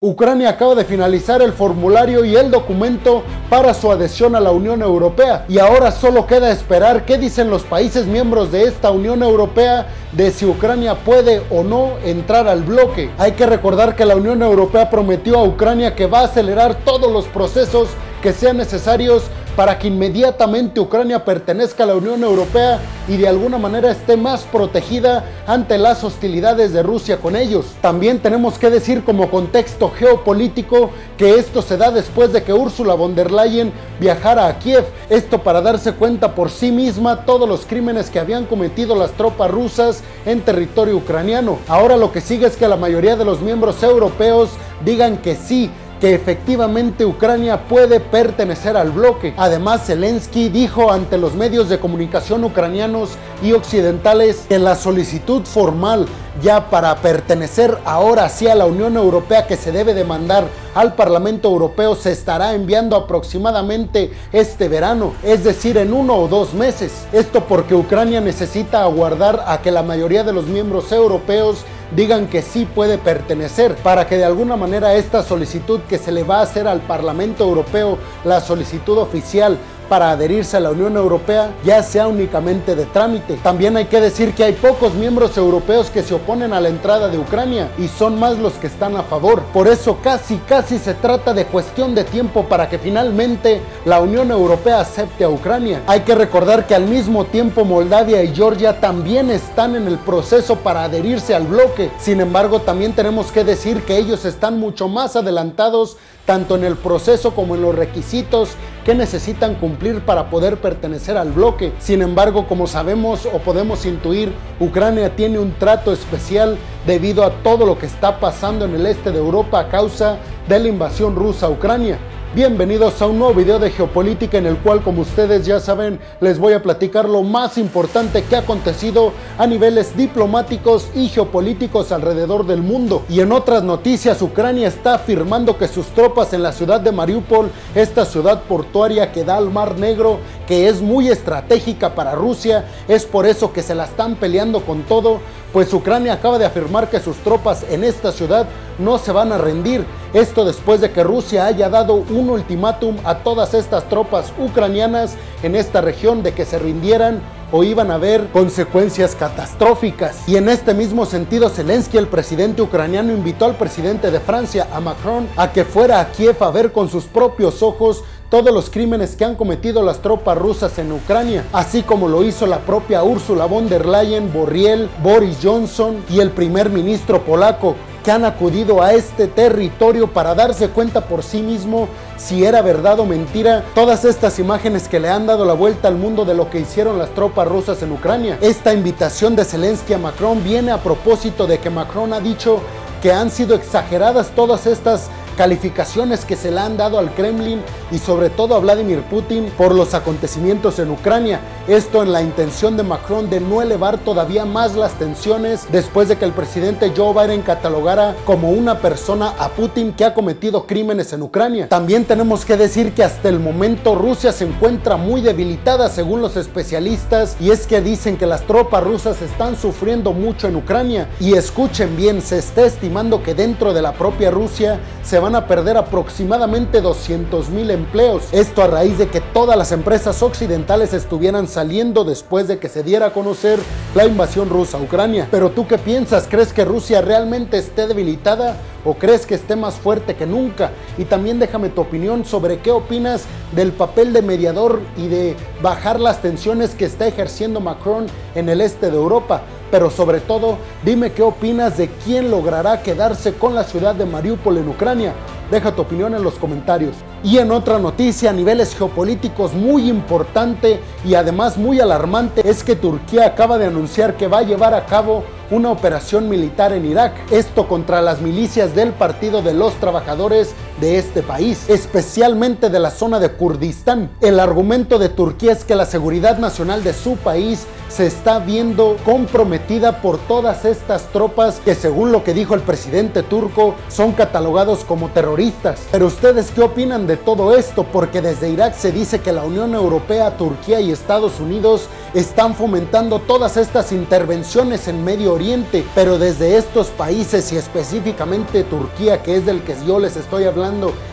Ucrania acaba de finalizar el formulario y el documento para su adhesión a la Unión Europea y ahora solo queda esperar qué dicen los países miembros de esta Unión Europea de si Ucrania puede o no entrar al bloque. Hay que recordar que la Unión Europea prometió a Ucrania que va a acelerar todos los procesos que sean necesarios para que inmediatamente Ucrania pertenezca a la Unión Europea y de alguna manera esté más protegida ante las hostilidades de Rusia con ellos. También tenemos que decir como contexto geopolítico que esto se da después de que Ursula von der Leyen viajara a Kiev, esto para darse cuenta por sí misma todos los crímenes que habían cometido las tropas rusas en territorio ucraniano. Ahora lo que sigue es que la mayoría de los miembros europeos digan que sí, que efectivamente Ucrania puede pertenecer al bloque. Además, Zelensky dijo ante los medios de comunicación ucranianos y occidentales que la solicitud formal ya para pertenecer ahora sí a la Unión Europea que se debe demandar al Parlamento Europeo se estará enviando aproximadamente este verano, es decir, en uno o dos meses. Esto porque Ucrania necesita aguardar a que la mayoría de los miembros europeos digan que sí puede pertenecer, para que de alguna manera esta solicitud que se le va a hacer al Parlamento Europeo, la solicitud oficial, para adherirse a la Unión Europea ya sea únicamente de trámite. También hay que decir que hay pocos miembros europeos que se oponen a la entrada de Ucrania y son más los que están a favor. Por eso casi casi se trata de cuestión de tiempo para que finalmente la Unión Europea acepte a Ucrania. Hay que recordar que al mismo tiempo Moldavia y Georgia también están en el proceso para adherirse al bloque. Sin embargo, también tenemos que decir que ellos están mucho más adelantados tanto en el proceso como en los requisitos que necesitan cumplir para poder pertenecer al bloque. Sin embargo, como sabemos o podemos intuir, Ucrania tiene un trato especial debido a todo lo que está pasando en el este de Europa a causa de la invasión rusa a Ucrania. Bienvenidos a un nuevo video de geopolítica en el cual como ustedes ya saben les voy a platicar lo más importante que ha acontecido a niveles diplomáticos y geopolíticos alrededor del mundo. Y en otras noticias Ucrania está afirmando que sus tropas en la ciudad de Mariupol, esta ciudad portuaria que da al Mar Negro, que es muy estratégica para Rusia, es por eso que se la están peleando con todo, pues Ucrania acaba de afirmar que sus tropas en esta ciudad no se van a rendir. Esto después de que Rusia haya dado un ultimátum a todas estas tropas ucranianas en esta región de que se rindieran o iban a haber consecuencias catastróficas. Y en este mismo sentido, Zelensky, el presidente ucraniano, invitó al presidente de Francia, a Macron, a que fuera a Kiev a ver con sus propios ojos todos los crímenes que han cometido las tropas rusas en Ucrania, así como lo hizo la propia Ursula von der Leyen, Borriel, Boris Johnson y el primer ministro polaco, que han acudido a este territorio para darse cuenta por sí mismo si era verdad o mentira todas estas imágenes que le han dado la vuelta al mundo de lo que hicieron las tropas rusas en Ucrania. Esta invitación de Zelensky a Macron viene a propósito de que Macron ha dicho que han sido exageradas todas estas calificaciones que se le han dado al Kremlin y sobre todo a Vladimir Putin por los acontecimientos en Ucrania. Esto en la intención de Macron de no elevar todavía más las tensiones después de que el presidente Joe Biden catalogara como una persona a Putin que ha cometido crímenes en Ucrania. También tenemos que decir que hasta el momento Rusia se encuentra muy debilitada según los especialistas y es que dicen que las tropas rusas están sufriendo mucho en Ucrania y escuchen bien, se está estimando que dentro de la propia Rusia se van van a perder aproximadamente 200 mil empleos. Esto a raíz de que todas las empresas occidentales estuvieran saliendo después de que se diera a conocer la invasión rusa a Ucrania. Pero tú qué piensas? ¿Crees que Rusia realmente esté debilitada o crees que esté más fuerte que nunca? Y también déjame tu opinión sobre qué opinas del papel de mediador y de bajar las tensiones que está ejerciendo Macron en el este de Europa pero sobre todo dime qué opinas de quién logrará quedarse con la ciudad de Mariupol en Ucrania. Deja tu opinión en los comentarios. Y en otra noticia a niveles geopolíticos muy importante y además muy alarmante es que Turquía acaba de anunciar que va a llevar a cabo una operación militar en Irak, esto contra las milicias del Partido de los Trabajadores de este país, especialmente de la zona de Kurdistán. El argumento de Turquía es que la seguridad nacional de su país se está viendo comprometida por todas estas tropas que según lo que dijo el presidente turco son catalogados como terroristas. Pero ustedes qué opinan de todo esto? Porque desde Irak se dice que la Unión Europea, Turquía y Estados Unidos están fomentando todas estas intervenciones en Medio Oriente, pero desde estos países y específicamente Turquía, que es del que yo les estoy hablando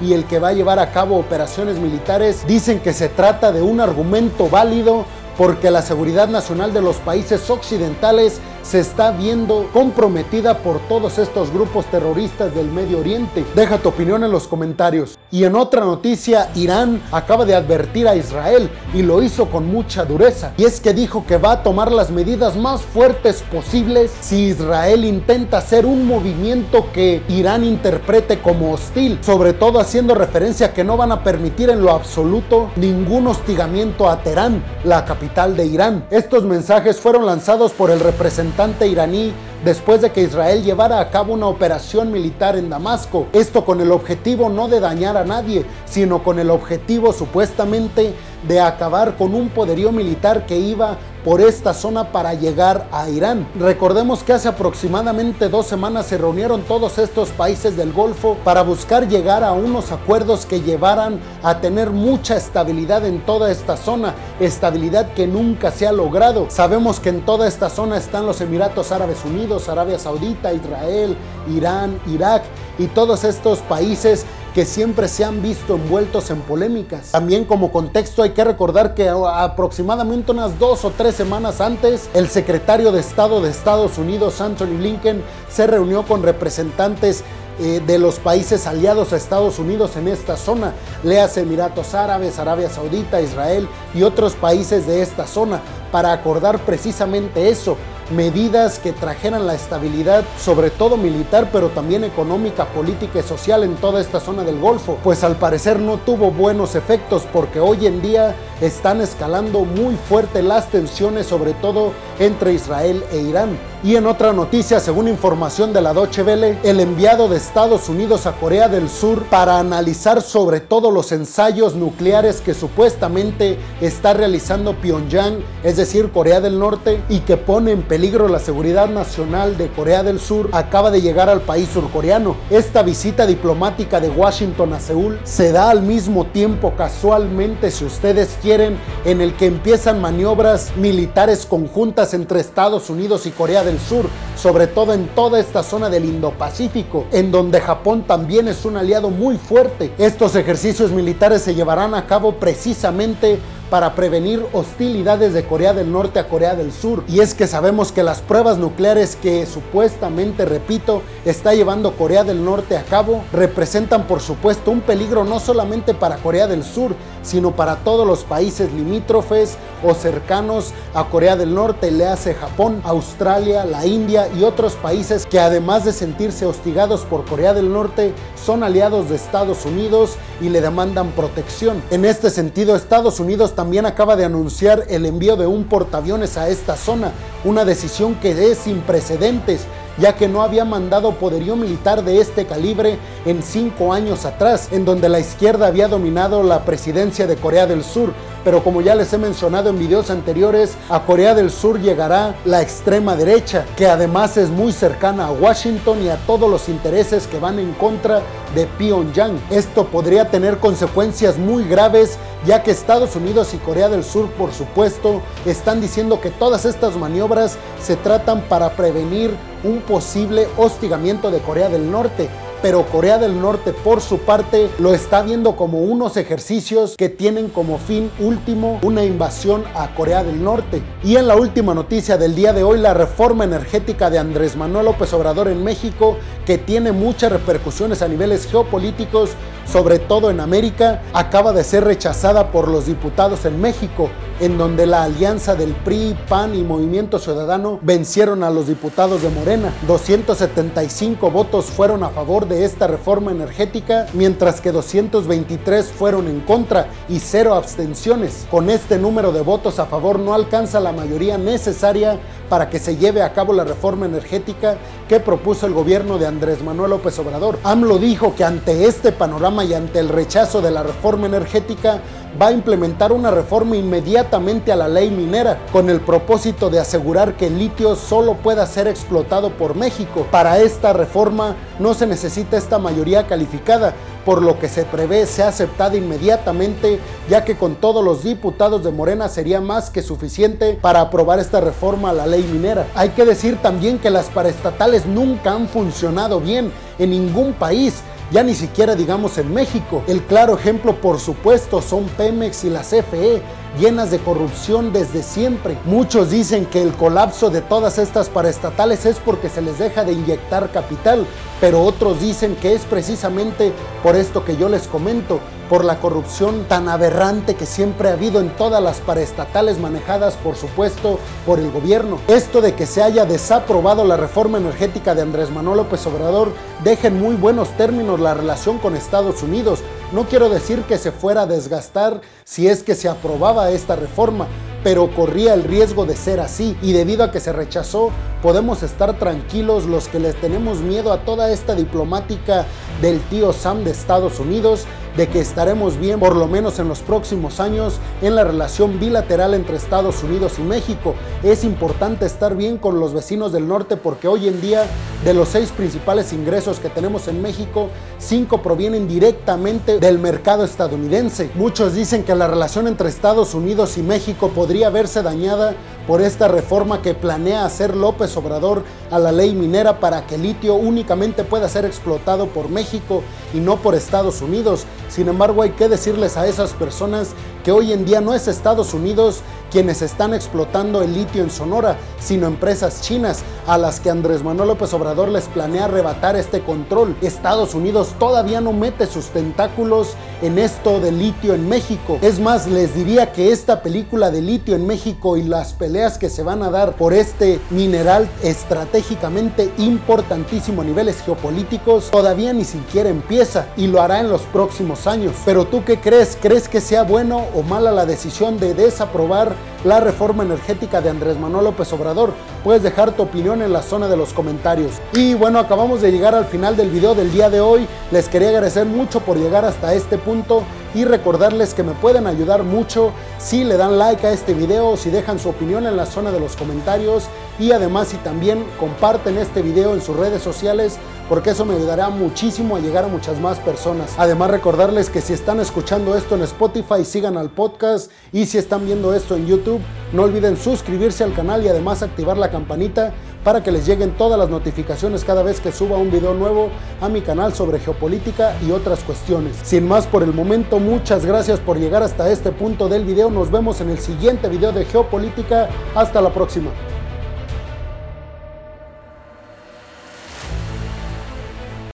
y el que va a llevar a cabo operaciones militares, dicen que se trata de un argumento válido porque la seguridad nacional de los países occidentales se está viendo comprometida por todos estos grupos terroristas del Medio Oriente. Deja tu opinión en los comentarios. Y en otra noticia, Irán acaba de advertir a Israel y lo hizo con mucha dureza. Y es que dijo que va a tomar las medidas más fuertes posibles si Israel intenta hacer un movimiento que Irán interprete como hostil, sobre todo haciendo referencia a que no van a permitir en lo absoluto ningún hostigamiento a Teherán, la capital de Irán. Estos mensajes fueron lanzados por el iraní después de que Israel llevara a cabo una operación militar en Damasco. Esto con el objetivo no de dañar a nadie, sino con el objetivo supuestamente de acabar con un poderío militar que iba por esta zona para llegar a Irán. Recordemos que hace aproximadamente dos semanas se reunieron todos estos países del Golfo para buscar llegar a unos acuerdos que llevaran a tener mucha estabilidad en toda esta zona, estabilidad que nunca se ha logrado. Sabemos que en toda esta zona están los Emiratos Árabes Unidos, Arabia Saudita, Israel, Irán, Irak y todos estos países que siempre se han visto envueltos en polémicas. También como contexto hay que recordar que aproximadamente unas dos o tres semanas antes, el secretario de Estado de Estados Unidos, Anthony Blinken, se reunió con representantes eh, de los países aliados a Estados Unidos en esta zona, leas Emiratos Árabes, Arabia Saudita, Israel y otros países de esta zona, para acordar precisamente eso, medidas que trajeran la estabilidad, sobre todo militar, pero también económica, política y social en toda esta zona del Golfo, pues al parecer no tuvo buenos efectos porque hoy en día están escalando muy fuerte las tensiones, sobre todo entre Israel e Irán. Y en otra noticia, según información de la Deutsche Welle, el enviado de Estados Unidos a Corea del Sur para analizar sobre todo los ensayos nucleares que supuestamente está realizando Pyongyang, es decir, Corea del Norte, y que pone en peligro la seguridad nacional de Corea del Sur, acaba de llegar al país surcoreano. Esta visita diplomática de Washington a Seúl se da al mismo tiempo, casualmente, si ustedes quieren, en el que empiezan maniobras militares conjuntas entre Estados Unidos y Corea del Sur, sobre todo en toda esta zona del Indo-Pacífico, en donde Japón también es un aliado muy fuerte. Estos ejercicios militares se llevarán a cabo precisamente para prevenir hostilidades de Corea del Norte a Corea del Sur. Y es que sabemos que las pruebas nucleares que supuestamente, repito, está llevando Corea del Norte a cabo representan por supuesto un peligro no solamente para Corea del Sur, sino para todos los países limítrofes o cercanos a Corea del Norte, le hace Japón, Australia, la India y otros países que además de sentirse hostigados por Corea del Norte, son aliados de Estados Unidos y le demandan protección. En este sentido, Estados Unidos también acaba de anunciar el envío de un portaaviones a esta zona, una decisión que es sin precedentes ya que no había mandado poderío militar de este calibre en cinco años atrás, en donde la izquierda había dominado la presidencia de Corea del Sur, pero como ya les he mencionado en videos anteriores, a Corea del Sur llegará la extrema derecha, que además es muy cercana a Washington y a todos los intereses que van en contra de Pyongyang. Esto podría tener consecuencias muy graves, ya que Estados Unidos y Corea del Sur, por supuesto, están diciendo que todas estas maniobras se tratan para prevenir un posible hostigamiento de Corea del Norte pero Corea del Norte por su parte lo está viendo como unos ejercicios que tienen como fin último una invasión a Corea del Norte. Y en la última noticia del día de hoy, la reforma energética de Andrés Manuel López Obrador en México, que tiene muchas repercusiones a niveles geopolíticos, sobre todo en América, acaba de ser rechazada por los diputados en México, en donde la alianza del PRI, PAN y Movimiento Ciudadano vencieron a los diputados de Morena. 275 votos fueron a favor de esta reforma energética, mientras que 223 fueron en contra y cero abstenciones. Con este número de votos a favor no alcanza la mayoría necesaria para que se lleve a cabo la reforma energética que propuso el gobierno de Andrés Manuel López Obrador. AMLO dijo que ante este panorama y ante el rechazo de la reforma energética va a implementar una reforma inmediatamente a la ley minera con el propósito de asegurar que el litio solo pueda ser explotado por México. Para esta reforma no se necesita esta mayoría calificada, por lo que se prevé sea aceptada inmediatamente, ya que con todos los diputados de Morena sería más que suficiente para aprobar esta reforma a la ley minera. Hay que decir también que las paraestatales nunca han funcionado bien en ningún país ya ni siquiera digamos en México. El claro ejemplo, por supuesto, son Pemex y la CFE, llenas de corrupción desde siempre. Muchos dicen que el colapso de todas estas paraestatales es porque se les deja de inyectar capital, pero otros dicen que es precisamente por esto que yo les comento, por la corrupción tan aberrante que siempre ha habido en todas las paraestatales manejadas, por supuesto, por el gobierno. Esto de que se haya desaprobado la reforma energética de Andrés Manuel López Obrador deja en muy buenos términos la relación con Estados Unidos. No quiero decir que se fuera a desgastar si es que se aprobaba esta reforma, pero corría el riesgo de ser así y debido a que se rechazó, podemos estar tranquilos los que les tenemos miedo a toda esta diplomática del tío Sam de Estados Unidos de que estaremos bien por lo menos en los próximos años en la relación bilateral entre Estados Unidos y México. Es importante estar bien con los vecinos del norte porque hoy en día de los seis principales ingresos que tenemos en México, cinco provienen directamente del mercado estadounidense. Muchos dicen que la relación entre Estados Unidos y México podría verse dañada por esta reforma que planea hacer López Obrador a la ley minera para que el litio únicamente pueda ser explotado por México y no por Estados Unidos. Sin embargo, hay que decirles a esas personas que hoy en día no es Estados Unidos quienes están explotando el litio en Sonora, sino empresas chinas a las que Andrés Manuel López Obrador les planea arrebatar este control. Estados Unidos todavía no mete sus tentáculos en esto de litio en México. Es más, les diría que esta película de litio en México y las peleas que se van a dar por este mineral estratégicamente importantísimo a niveles geopolíticos todavía ni siquiera empieza y lo hará en los próximos años. Pero tú qué crees? ¿Crees que sea bueno o mala la decisión de desaprobar la reforma energética de Andrés Manuel López Obrador. Puedes dejar tu opinión en la zona de los comentarios. Y bueno, acabamos de llegar al final del video del día de hoy. Les quería agradecer mucho por llegar hasta este punto y recordarles que me pueden ayudar mucho si le dan like a este video, si dejan su opinión en la zona de los comentarios y además si también comparten este video en sus redes sociales porque eso me ayudará muchísimo a llegar a muchas más personas. Además recordarles que si están escuchando esto en Spotify, sigan al podcast y si están viendo esto en YouTube, no olviden suscribirse al canal y además activar la campanita para que les lleguen todas las notificaciones cada vez que suba un video nuevo a mi canal sobre geopolítica y otras cuestiones. Sin más por el momento, muchas gracias por llegar hasta este punto del video. Nos vemos en el siguiente video de geopolítica. Hasta la próxima.